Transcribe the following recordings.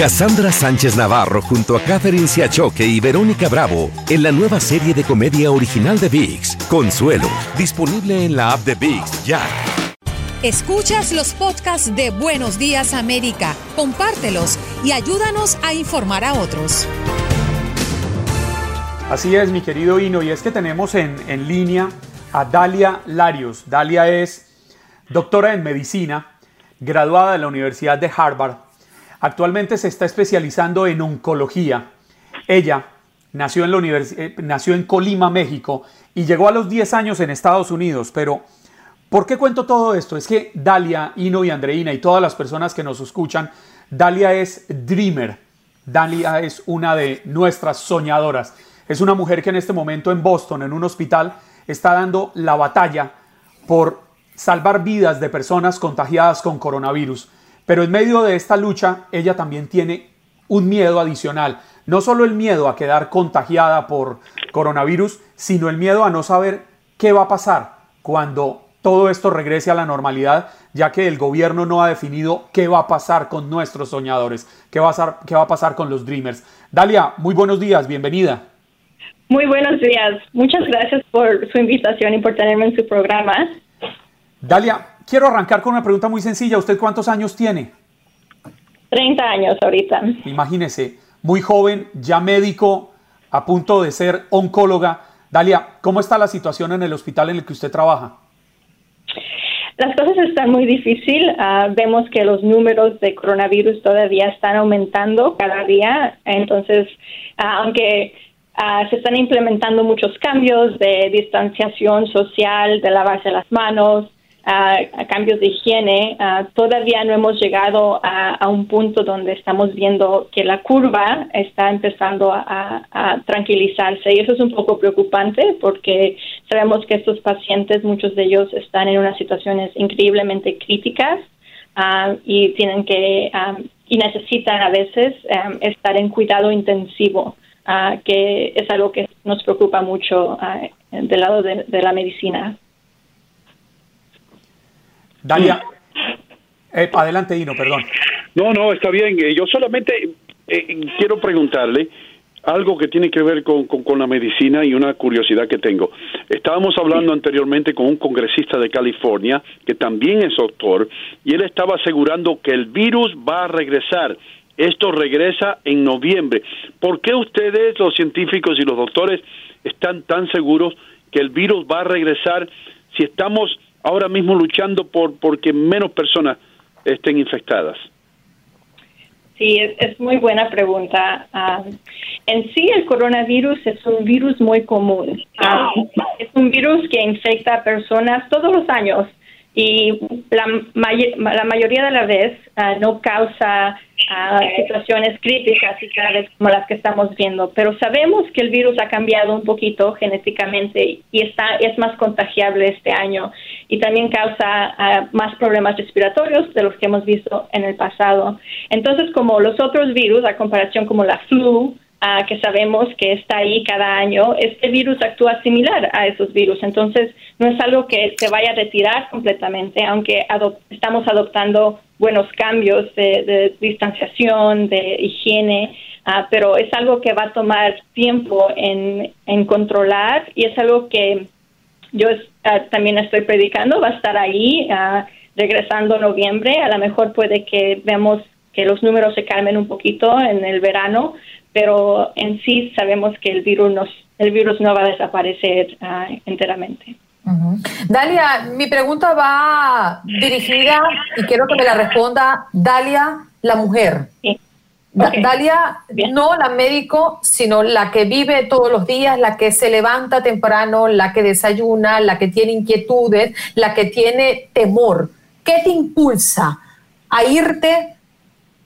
Cassandra Sánchez Navarro junto a Catherine Siachoque y Verónica Bravo en la nueva serie de comedia original de VIX, Consuelo, disponible en la app de VIX ya. Escuchas los podcasts de Buenos Días América, compártelos y ayúdanos a informar a otros. Así es, mi querido Hino, y es que tenemos en, en línea a Dalia Larios. Dalia es doctora en medicina, graduada de la Universidad de Harvard. Actualmente se está especializando en oncología. Ella nació en, la univers- eh, nació en Colima, México, y llegó a los 10 años en Estados Unidos, pero ¿Por qué cuento todo esto? Es que Dalia, Ino y Andreina y todas las personas que nos escuchan, Dalia es dreamer. Dalia es una de nuestras soñadoras. Es una mujer que en este momento en Boston, en un hospital, está dando la batalla por salvar vidas de personas contagiadas con coronavirus. Pero en medio de esta lucha, ella también tiene un miedo adicional. No solo el miedo a quedar contagiada por coronavirus, sino el miedo a no saber qué va a pasar cuando todo esto regrese a la normalidad, ya que el gobierno no ha definido qué va a pasar con nuestros soñadores, qué va a pasar, qué va a pasar con los Dreamers. Dalia, muy buenos días, bienvenida. Muy buenos días. Muchas gracias por su invitación y por tenerme en su programa. Dalia, quiero arrancar con una pregunta muy sencilla. ¿Usted cuántos años tiene? 30 años ahorita. Imagínese, muy joven, ya médico, a punto de ser oncóloga. Dalia, ¿cómo está la situación en el hospital en el que usted trabaja? Las cosas están muy difíciles. Ah, vemos que los números de coronavirus todavía están aumentando cada día. Entonces, ah, aunque ah, se están implementando muchos cambios de distanciación social, de lavarse las manos, ah, a cambios de higiene, ah, todavía no hemos llegado a, a un punto donde estamos viendo que la curva está empezando a, a- a tranquilizarse. Y eso es un poco preocupante porque sabemos que estos pacientes, muchos de ellos están en unas situaciones increíblemente críticas ah, y tienen que ah, y necesitan a veces estar en cuidado intensivo, ah, que es algo que nos preocupa mucho del lado de la medicina. Dalia, eh, adelante Dino, perdón. No, no, está bien. Eh, Yo solamente eh, quiero preguntarle algo que tiene que ver con, con- con la medicina y una curiosidad que tengo. Estábamos hablando anteriormente con un congresista de California que también es doctor y él estaba asegurando que el virus va a regresar. Esto regresa en noviembre. ¿Por qué ustedes, los científicos y los doctores, están tan seguros que el virus va a regresar si estamos ahora mismo luchando por porque menos personas estén infectadas? Sí, es, muy buena pregunta. Ah, en sí, el coronavirus es un virus muy común. Ah, es un virus que infecta a personas todos los años y la, la mayoría de la vez ah, no causa ah, situaciones críticas y graves como las que estamos viendo. Pero sabemos que el virus ha cambiado un poquito genéticamente y está es más contagiable este año y también causa ah, más problemas respiratorios de los que hemos visto en el pasado. Entonces, como los otros virus, a comparación como la flu, ah, que sabemos que está ahí cada año, este virus actúa similar a esos virus. Entonces, no es algo que se vaya a retirar completamente, aunque estamos adoptando buenos cambios de, distanciación, de higiene, ah, pero es algo que va a tomar tiempo en, controlar y es algo que yo ah, también estoy predicando, va a estar ahí regresando en noviembre. A lo mejor puede que vemos que los números se calmen un poquito en el verano, pero en sí sabemos que el virus, nos, el virus no va a desaparecer ah, enteramente. Dalia, mi pregunta va dirigida y quiero que me la responda Dalia, la mujer. Dalia, no la médico, sino la que vive todos los días, la que se levanta temprano, la que desayuna, la que tiene inquietudes, la que tiene temor. ¿Qué te impulsa a irte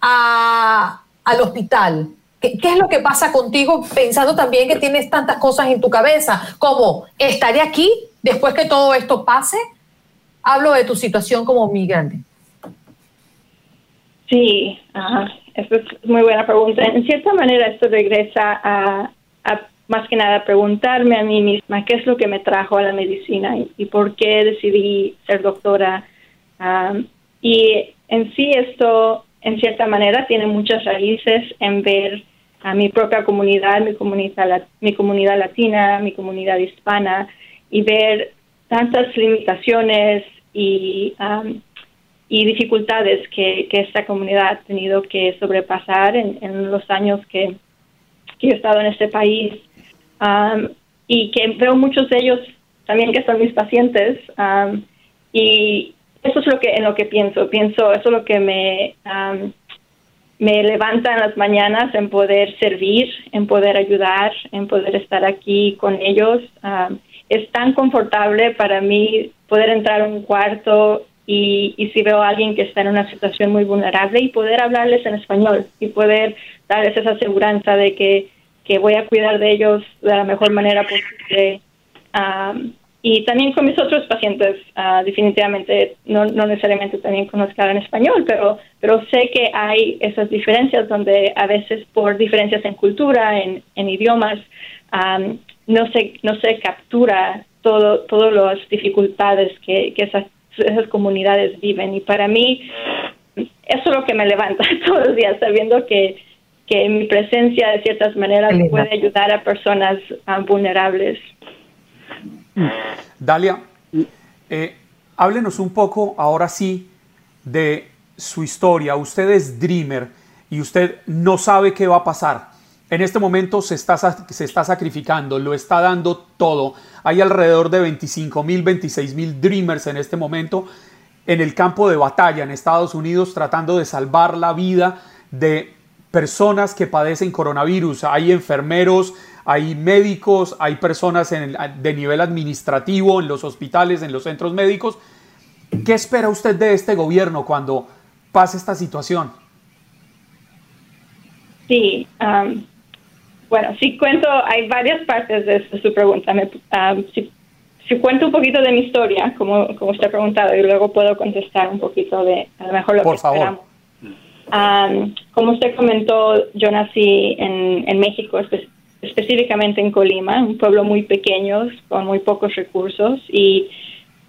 al hospital? ¿Qué, es lo que pasa contigo pensando también que tienes tantas cosas en tu cabeza? Como, ¿estaré aquí después que todo esto pase? Hablo de tu situación como migrante. Sí, esa es muy buena pregunta. En cierta manera esto regresa a, más que nada preguntarme a mí misma qué es lo que me trajo a la medicina y por qué decidí ser doctora y en sí esto, en cierta manera, tiene muchas raíces en ver a mi propia comunidad, mi comunidad, mi comunidad latina, mi comunidad hispana, y ver tantas limitaciones y, y dificultades que, esta comunidad ha tenido que sobrepasar en, los años que, que, he estado en este país. y que veo muchos de ellos también que son mis pacientes. y, eso es lo que en lo que pienso. Pienso, eso es lo que me, me levanta en las mañanas en poder servir, en poder ayudar, en poder estar aquí con ellos. es tan confortable para mí poder entrar a un cuarto y, y, si veo a alguien que está en una situación muy vulnerable y poder hablarles en español y poder darles esa aseguranza de que, que voy a cuidar de ellos de la mejor manera posible. Y también con mis otros pacientes, ah, definitivamente, no, no, necesariamente también conozco en español, pero, pero sé que hay esas diferencias donde a veces por diferencias en cultura, en, en idiomas, no, se, no se captura todo, todas las dificultades que, que esas, esas comunidades viven. Y para mí, eso es lo que me levanta todos los días, sabiendo que, que mi presencia de ciertas maneras puede ayudar a personas ah, vulnerables. Dalia, eh, háblenos un poco ahora sí de su historia. Usted es Dreamer y usted no sabe qué va a pasar. En este momento se está, se está sacrificando, lo está dando todo. Hay alrededor de 25 mil, 26 mil Dreamers en este momento en el campo de batalla en Estados Unidos tratando de salvar la vida de personas que padecen coronavirus. Hay enfermeros, hay médicos, hay personas de nivel administrativo en los hospitales, en los centros médicos. ¿Qué espera usted de este gobierno cuando pase esta situación? Sí, bueno, si cuento, hay varias partes de, su pregunta. si, cuento un poquito de mi historia, como, como usted ha preguntado, y luego puedo contestar un poquito de a lo mejor lo Por que favor. esperamos. como usted comentó, yo nací en, en México, específicamente en Colima, un pueblo muy pequeño, con muy pocos recursos. Y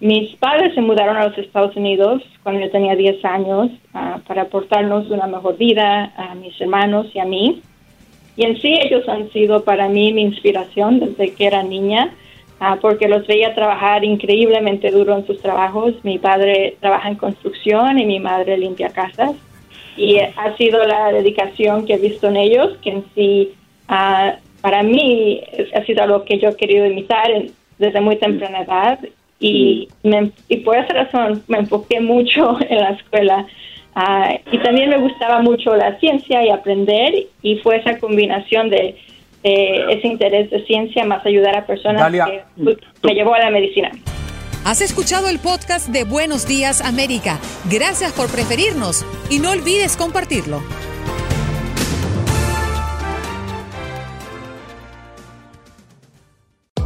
mis padres se mudaron a los Estados Unidos cuando yo tenía 10 años ah, para aportarnos una mejor vida a mis hermanos y a mí. Y en sí ellos han sido para mí mi inspiración desde que era niña, ah, porque los veía trabajar increíblemente duro en sus trabajos. Mi padre trabaja en construcción y mi madre limpia casas. Y ha sido la dedicación que he visto en ellos, que en sí uh, para mí ha sido algo que yo he querido imitar desde muy temprana edad y, y por esa razón me enfoqué mucho en la escuela. Ah, y también me gustaba mucho la ciencia y aprender y fue esa combinación de, ese interés de ciencia más ayudar a personas que me llevó a la medicina. Has escuchado el podcast de Buenos Días América. Gracias por preferirnos y no olvides compartirlo.